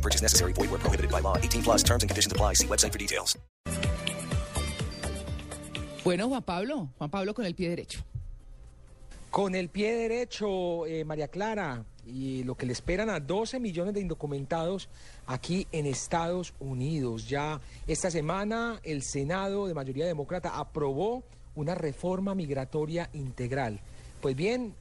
No purchase necessary. Void where prohibited by law. 18 plus terms and conditions apply. See website for details. Bueno, Juan Pablo, Juan Pablo con el pie derecho. Con el pie derecho, eh, María Clara, y lo que le esperan a 12 millones de indocumentados aquí en Estados Unidos. Ya esta semana el Senado de mayoría demócrata aprobó una reforma migratoria integral. Pues bien,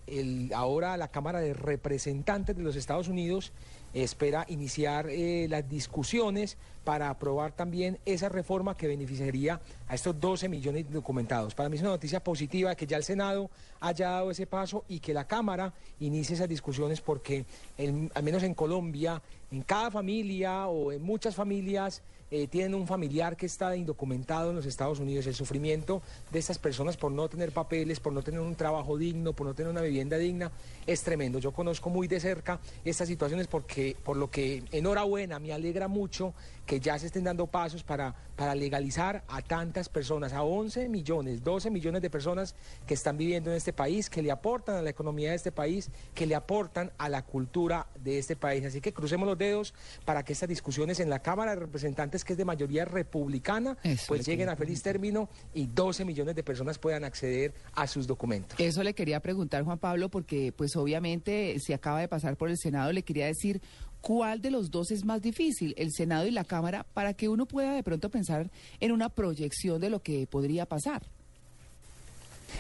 ahora la Cámara de Representantes de los Estados Unidos espera iniciar eh, las discusiones para aprobar también esa reforma que beneficiaría a estos 12 millones de documentados. Para mí es una noticia positiva que ya el Senado haya dado ese paso y que la Cámara inicie esas discusiones porque al menos en Colombia, en cada familia o en muchas familias eh, tienen un familiar que está indocumentado en los Estados Unidos. El sufrimiento de estas personas por no tener papeles, por no tener un trabajo digno, por no tener una vivienda digna, es tremendo. Yo conozco muy de cerca estas situaciones porque, por lo que, enhorabuena, me alegra mucho que ya se estén dando pasos para, para legalizar a tantas personas, a 11 millones, 12 millones de personas que están viviendo en este país, que le aportan a la economía de este país, que le aportan a la cultura de este país. Así que crucemos los dedos para que estas discusiones en la Cámara de Representantes, que es de mayoría republicana, Eso pues le lleguen a feliz término y 12 millones de personas puedan acceder a sus documentos. Eso le quería preguntar, Juan Pablo, porque pues obviamente si acaba de pasar por el Senado, le quería decir cuál de los dos es más difícil, el Senado y la Cámara, para que uno pueda de pronto pensar en una proyección de lo que podría pasar.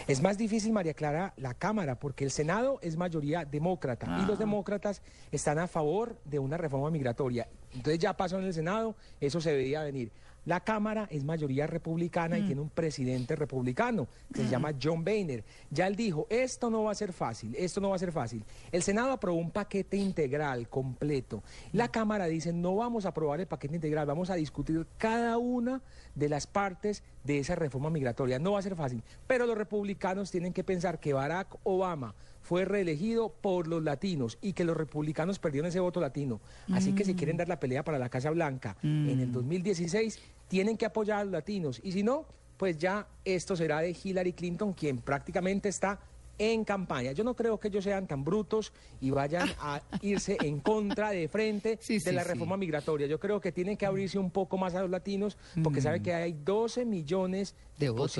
Es más difícil, María Clara, la Cámara, porque el Senado es mayoría demócrata y Ah. los demócratas están a favor de una reforma migratoria. Entonces ya pasó en el Senado, eso se veía venir. La Cámara es mayoría republicana y tiene un presidente republicano que se llama John Boehner. Ya él dijo, esto no va a ser fácil, esto no va a ser fácil. El Senado aprobó un paquete integral, completo. La Cámara dice, no vamos a aprobar el paquete integral, vamos a discutir cada una de las partes de esa reforma migratoria. No va a ser fácil, pero los republicanos tienen que pensar que Barack Obama fue reelegido por los latinos y que los republicanos perdieron ese voto latino. Así que si quieren dar la pelea para la Casa Blanca en el 2016, tienen que apoyar a los latinos. Y si no, pues ya esto será de Hillary Clinton, quien prácticamente está en campaña. Yo no creo que ellos sean tan brutos y vayan a irse en contra de frente Sí, de la sí. reforma migratoria. Yo creo que tienen que abrirse un poco más a los latinos porque saben que hay 12 millones De de votos.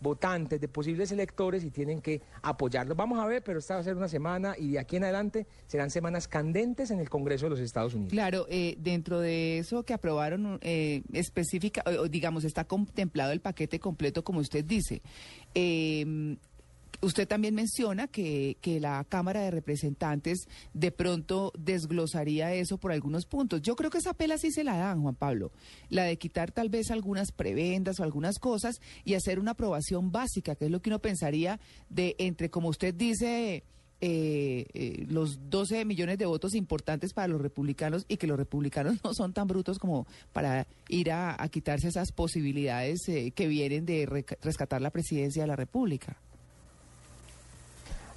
Votantes, de posibles electores y tienen que apoyarlos. Vamos a ver, pero esta va a ser una semana y de aquí en adelante serán semanas candentes en el Congreso de los Estados Unidos. Claro, eh, dentro de eso que aprobaron eh, específica, digamos, está contemplado el paquete completo, como usted dice. Eh, usted también menciona que, que la Cámara de Representantes de pronto desglosaría eso por algunos puntos. Yo creo que esa pela sí se la dan, Juan Pablo. La de quitar tal vez algunas prebendas o algunas cosas y hacer una aprobación básica, que es lo que uno pensaría de entre, como usted dice, eh, eh, los 12 millones de votos importantes para los republicanos y que los republicanos no son tan brutos como para ir a, quitarse esas posibilidades eh, que vienen de re- rescatar la presidencia de la República.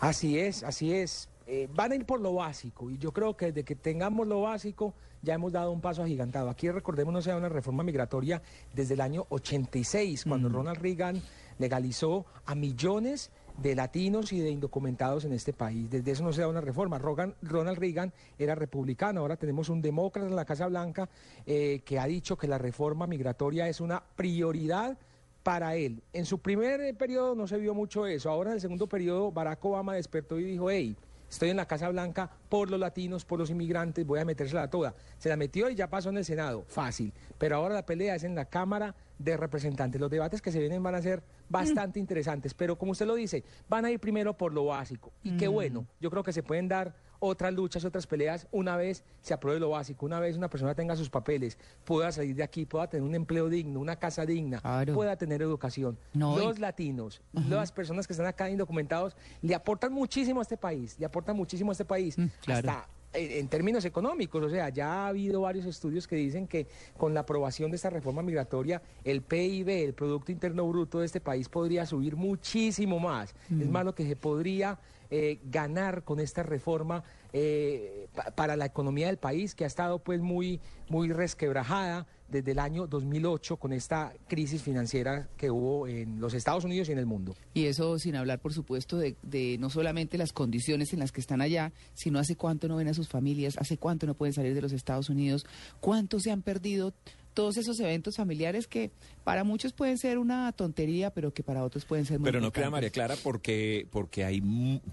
Así es, así es. Eh, van a ir por lo básico y yo creo que desde que tengamos lo básico ya hemos dado un paso agigantado. Aquí recordemos no sea una reforma migratoria desde el año 86, cuando Ronald Reagan legalizó a millones de latinos y de indocumentados en este país. Desde eso no se da una reforma. Rogan- Ronald Reagan era republicano, ahora tenemos un demócrata en la Casa Blanca eh, que ha dicho que la reforma migratoria es una prioridad para él. En su primer eh, periodo no se vio mucho eso. Ahora en el segundo periodo Barack Obama despertó y dijo, hey, estoy en la Casa Blanca por los latinos, por los inmigrantes, voy a metérsela toda. Se la metió y ya pasó en el Senado, fácil. Pero ahora la pelea es en la Cámara de Representantes. Los debates que se vienen van a ser bastante interesantes, pero como usted lo dice, van a ir primero por lo básico. Y qué bueno, yo creo que se pueden dar otras luchas, otras peleas, una vez se apruebe lo básico, una vez una persona tenga sus papeles, pueda salir de aquí, pueda tener un empleo digno, una casa digna, Claro. pueda tener educación. No, y- Los latinos, las personas que están acá indocumentados, le aportan muchísimo a este país, le aportan muchísimo a este país. Mm, claro. Hasta en, términos económicos, o sea, ya ha habido varios estudios que dicen que con la aprobación de esta reforma migratoria, el PIB, el Producto Interno Bruto de este país podría subir muchísimo más. Es más lo que se podría eh, ganar con esta reforma eh, pa- para la economía del país, que ha estado pues muy, muy resquebrajada desde el año 2008 con esta crisis financiera que hubo en los Estados Unidos y en el mundo. Y eso sin hablar, por supuesto, de, de no solamente las condiciones en las que están allá, sino hace cuánto no ven a sus familias, hace cuánto no pueden salir de los Estados Unidos, cuánto se han perdido todos esos eventos familiares que para muchos pueden ser una tontería, pero que para otros pueden ser muy Pero no crea. María Clara porque porque hay,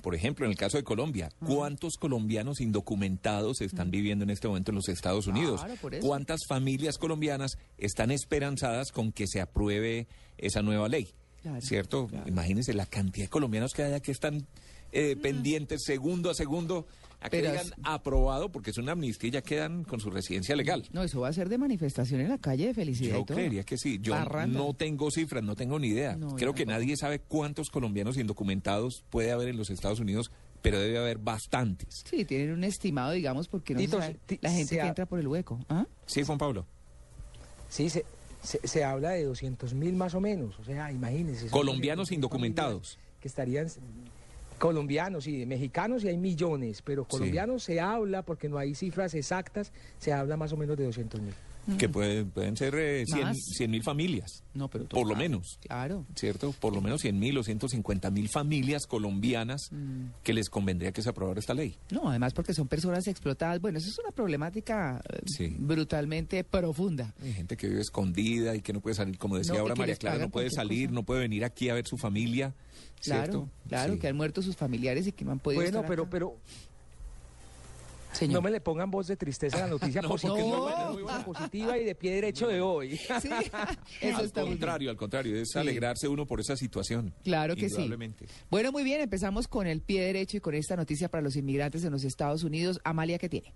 por ejemplo, en el caso de Colombia, ¿cuántos colombianos indocumentados están viviendo en este momento en los Estados Unidos? Claro, por eso. ¿Cuántas familias colombianas están esperanzadas con que se apruebe esa nueva ley? Claro, ¿Cierto? claro. Imagínense la cantidad de colombianos que hay que están eh, pendientes segundo a segundo a que digan es- aprobado porque es una amnistía y ya quedan con su residencia legal. No, eso va a ser de manifestación en la calle de felicidad. Yo y todo. creería que sí. Yo no tengo cifras, no tengo ni idea. No, Creo que tampoco. nadie sabe cuántos colombianos indocumentados puede haber en los Estados Unidos, pero debe haber bastantes. Sí, tienen un estimado, digamos, porque no se Tito, sabe la gente se que ha- entra por el hueco. ¿Ah? Sí, Juan Pablo. Sí, se, se, se habla de 200 mil más o menos, o sea, imagínense. Colombianos 200.000 indocumentados. Que estarían colombianos y mexicanos y hay millones, pero colombianos se habla, porque no hay cifras exactas, se habla más o menos de 200 mil. Que pueden, pueden ser eh, Más. 100 mil familias. No, pero Por lo menos. Claro. ¿Cierto? Por lo menos 100 mil o 150 mil familias colombianas Mm. que les convendría que se aprobara esta ley. No, además porque son personas explotadas. Bueno, eso es una problemática eh, Sí. brutalmente profunda. Hay gente que vive escondida y que no puede salir, como decía No, ahora María Clara, no puede salir, cosa. no puede venir aquí a ver su familia. Claro, ¿cierto? claro, Sí. que han muerto sus familiares y que no han podido Bueno, estar pero, acá. pero Señor. no me le pongan voz de tristeza a la noticia No, positiva, porque es muy no, buena, es muy buena. positiva y de pie derecho de hoy. Sí, eso al está muy bien. contrario, al contrario, es Sí. alegrarse uno por esa situación. Claro que sí. Bueno, muy bien, empezamos con el pie derecho y con esta noticia para los inmigrantes en los Estados Unidos. Amalia, ¿qué tiene?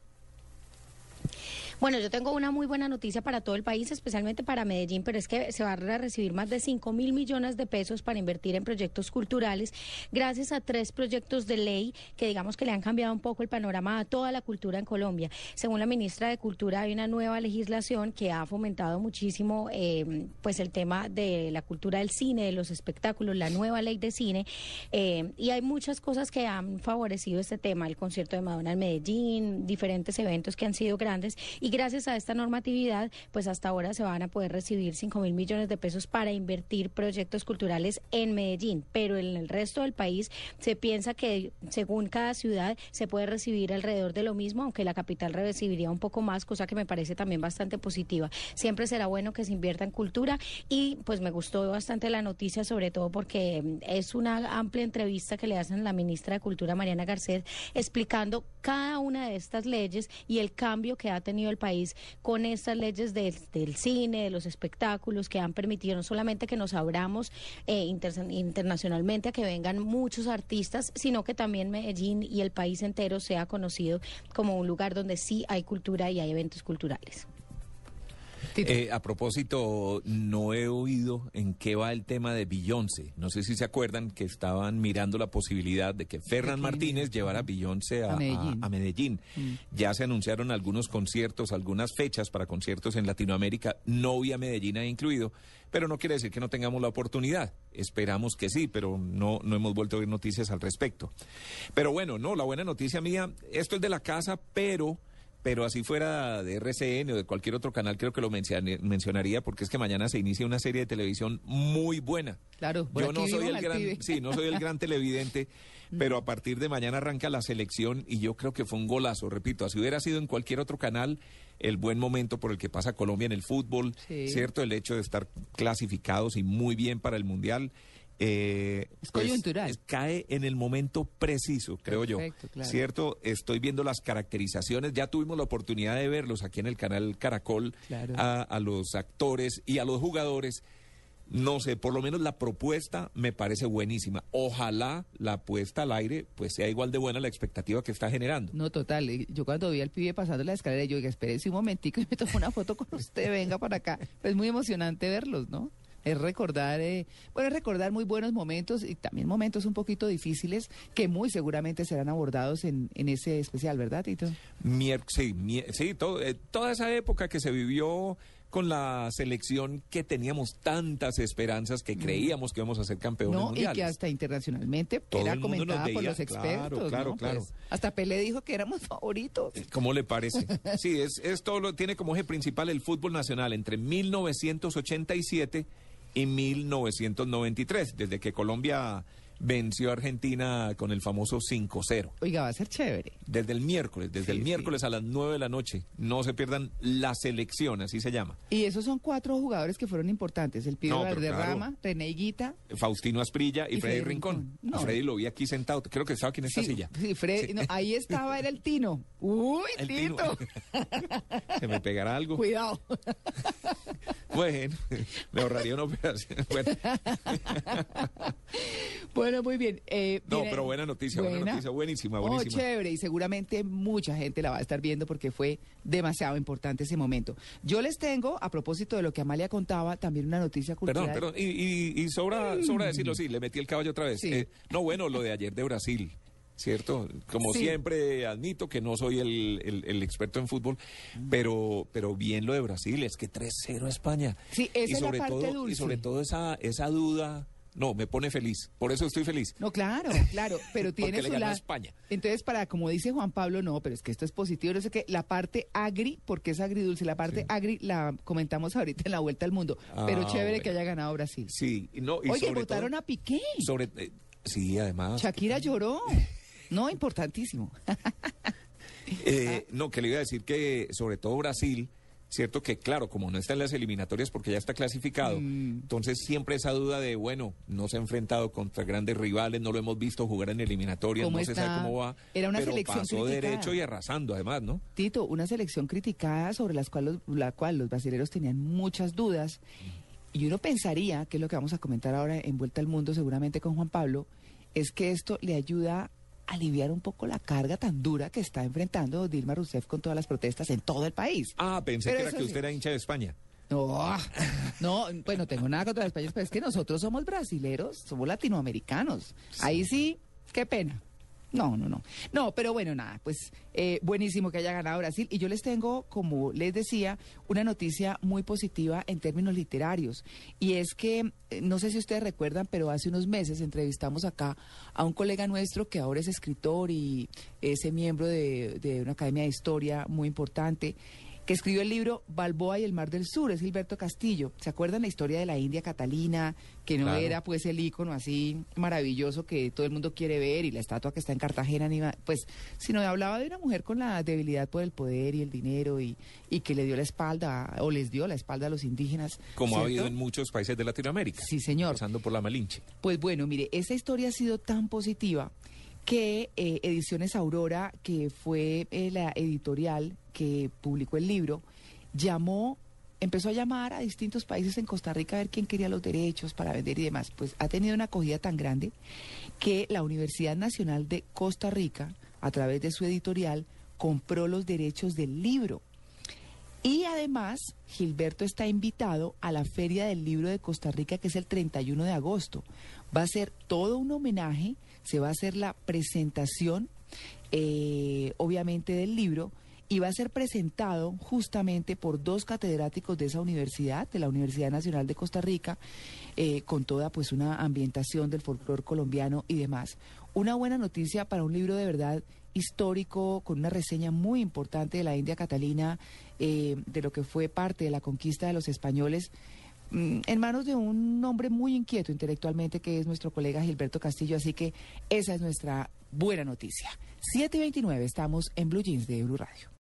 Bueno, yo tengo una muy buena noticia para todo el país, especialmente para Medellín, pero es que se van a recibir más de 5 mil millones de pesos para invertir en proyectos culturales, gracias a tres proyectos de ley que digamos que le han cambiado un poco el panorama a toda la cultura en Colombia. Según la ministra de Cultura, hay una nueva legislación que ha fomentado muchísimo eh, pues el tema de la cultura del cine, de los espectáculos, la nueva ley de cine, eh, y hay muchas cosas que han favorecido este tema, el concierto de Madonna en Medellín, diferentes eventos que han sido grandes y gracias a esta normatividad, pues hasta ahora se van a poder recibir 5 mil millones de pesos para invertir proyectos culturales en Medellín, pero en el resto del país se piensa que según cada ciudad se puede recibir alrededor de lo mismo, aunque la capital recibiría un poco más, cosa que me parece también bastante positiva. Siempre será bueno que se invierta en cultura y pues me gustó bastante la noticia, sobre todo porque mm, es una amplia entrevista que le hacen la ministra de Cultura, Mariana Garcés, explicando cada una de estas leyes y el cambio que ha tenido el país con estas leyes del, del cine, de los espectáculos, que han permitido no solamente que nos abramos eh, inter- internacionalmente a que vengan muchos artistas, sino que también Medellín y el país entero sea conocido como un lugar donde sí hay cultura y hay eventos culturales. Eh, a propósito, no he oído en qué va el tema de Beyoncé. No sé si se acuerdan que estaban mirando la posibilidad de que Ferran Martínez llevara a Beyoncé a, A Medellín. a- a Medellín. Ya se anunciaron algunos conciertos, algunas fechas para conciertos en Latinoamérica. No vi a Medellín ahí incluido, pero no quiere decir que no tengamos la oportunidad. Esperamos que sí, pero no, no hemos vuelto a oír noticias al respecto. Pero bueno, no, la buena noticia mía, esto es de la casa, pero... Pero así fuera de RCN o de cualquier otro canal, creo que lo mencione- mencionaría porque es que mañana se inicia una serie de televisión muy buena. Claro, Yo no soy el gran, pibe. sí, no soy el gran televidente, pero a partir de mañana arranca la selección y yo creo que fue un golazo, repito, así hubiera sido en cualquier otro canal el buen momento por el que pasa Colombia en el fútbol, Sí. cierto, el hecho de estar clasificados y muy bien para el mundial. Eh, Es coyuntural. es- cae en el momento preciso, creo Perfecto, yo. claro. Cierto, estoy viendo las caracterizaciones, ya tuvimos la oportunidad de verlos aquí en el canal Caracol, Claro. a, a los actores y a los jugadores. No sé, por lo menos la propuesta me parece buenísima. Ojalá la puesta al aire pues sea igual de buena la expectativa que está generando. No, total. Yo cuando vi al pibe pasando la escalera, yo, oiga, espérese un momentico y me tomo una foto con usted, venga para acá. Pues muy emocionante verlos, ¿no? Es recordar, eh, bueno, es recordar muy buenos momentos y también momentos un poquito difíciles que muy seguramente serán abordados en, en ese especial, ¿verdad, Tito? Mier- sí, mier- sí todo, eh, toda esa época que se vivió con la selección que teníamos tantas esperanzas que creíamos que íbamos a ser campeones No, y mundiales. que hasta internacionalmente Todo era comentada por los claro, expertos. claro, ¿no? claro. Pues, hasta Pelé dijo que éramos favoritos. ¿Cómo le parece? Sí, es, es todo lo, tiene como eje principal el fútbol nacional entre 1987 y 1993, desde que Colombia venció a Argentina con el famoso 5-0. Oiga, va a ser chévere. Desde el miércoles, desde Sí, el miércoles sí. a las 9 de la noche. No se pierdan la selección, así se llama. Y esos son cuatro jugadores que fueron importantes. El Pío No, pero Valderrama, claro. René Higuita. Faustino Asprilla y, Y Freddy Freddy Rincón. Rincón. No. Freddy lo vi aquí sentado, creo que estaba aquí en esta Sí, silla. sí, no, ahí estaba, era el Tino. Uy, El Tito. Tino. Se me pegará algo. Cuidado. Bueno, le ahorraría una operación. Bueno, Bueno, muy bien. Eh, No, pero buena noticia, buena noticia, buenísima, Oh, buenísima. chévere, y seguramente mucha gente la va a estar viendo porque fue demasiado importante ese momento. Yo les tengo, a propósito de lo que Amalia contaba, también una noticia cultural. perdón, perdón. Y, y- y sobra, sobra decirlo, sí, le metí el caballo otra vez. Sí. Eh, no, bueno, lo de ayer de Brasil. ¿Cierto? Como Sí. siempre admito que no soy el, el- el experto en fútbol, pero, pero bien lo de Brasil, es que 3-0 a España. Sí, esa y es la sobre parte todo, dulce. Y sobre todo esa, esa duda, no, me pone feliz. Por eso estoy feliz. No, claro, claro, pero tiene su ganó a la- España. Entonces, para, como dice Juan Pablo, no, pero es que esto es positivo, no sé qué, la parte agri, porque es agridulce, la parte Sí. agri la comentamos ahorita en la vuelta al mundo, Ah, pero chévere bueno. que haya ganado Brasil. Sí, no, y Oye, sobre votaron todo- a Piqué. Sobre, eh, sí, además. Shakira lloró. No, importantísimo. Eh, no, que le iba a decir que sobre todo Brasil, cierto que claro, como no está en las eliminatorias porque ya está clasificado, Mm. entonces siempre esa duda de, bueno, no se ha enfrentado contra grandes rivales, no lo hemos visto jugar en eliminatorias, ¿Cómo no se está? sabe cómo va, Era una pero selección pasó criticada. derecho y arrasando además, ¿no? Tito, una selección criticada sobre las cual los, la cual los brasileños tenían muchas dudas. Y uno pensaría, que es lo que vamos a comentar ahora en Vuelta al Mundo, seguramente con Juan Pablo, es que esto le ayuda aliviar un poco la carga tan dura que está enfrentando Dilma Rousseff con todas las protestas en todo el país. Ah, pensé Pero que era que sí. usted era hincha de España. No, no, bueno, tengo nada contra los españoles, pero es que nosotros somos brasileros, somos latinoamericanos. Ahí sí, qué pena. No, no, no. No, pero bueno, nada, pues eh, buenísimo que haya ganado Brasil. Y yo les tengo, como les decía, una noticia muy positiva en términos literarios. Y es que, eh, no sé si ustedes recuerdan, pero hace unos meses entrevistamos acá a un colega nuestro que ahora es escritor y es miembro de, de una academia de historia muy importante que escribió el libro Balboa y el Mar del Sur, es Gilberto Castillo. ¿Se acuerdan la historia de la India Catalina? Que no Claro. era pues el ícono así maravilloso que todo el mundo quiere ver y la estatua que está en Cartagena, ni pues, sino hablaba de una mujer con la debilidad por el poder y el dinero y, y que le dio la espalda o les dio la espalda a los indígenas. Como ha habido en muchos países de Latinoamérica. Sí, señor. Pasando por la Malinche. Pues bueno, mire, esa historia ha sido tan positiva que eh, Ediciones Aurora, que fue eh, la editorial que publicó el libro, llamó, empezó a llamar a distintos países en Costa Rica a ver quién quería los derechos para vender y demás. Pues ha tenido una acogida tan grande que la Universidad Nacional de Costa Rica, a través de su editorial, compró los derechos del libro. Y además, Gilberto está invitado a la Feria del Libro de Costa Rica, que es el 31 de agosto. Va a ser todo un homenaje, se va a hacer la presentación, eh, obviamente, del libro, y va a ser presentado justamente por dos catedráticos de esa universidad, de la Universidad Nacional de Costa Rica, eh, con toda pues una ambientación del folclore colombiano y demás. Una buena noticia para un libro de verdad histórico, con una reseña muy importante de la India Catalina, eh, de lo que fue parte de la conquista de los españoles, en manos de un hombre muy inquieto intelectualmente, que es nuestro colega Gilberto Castillo. Así que esa es nuestra buena noticia. 7 y 29, estamos en Blue Jeans de Blue Radio.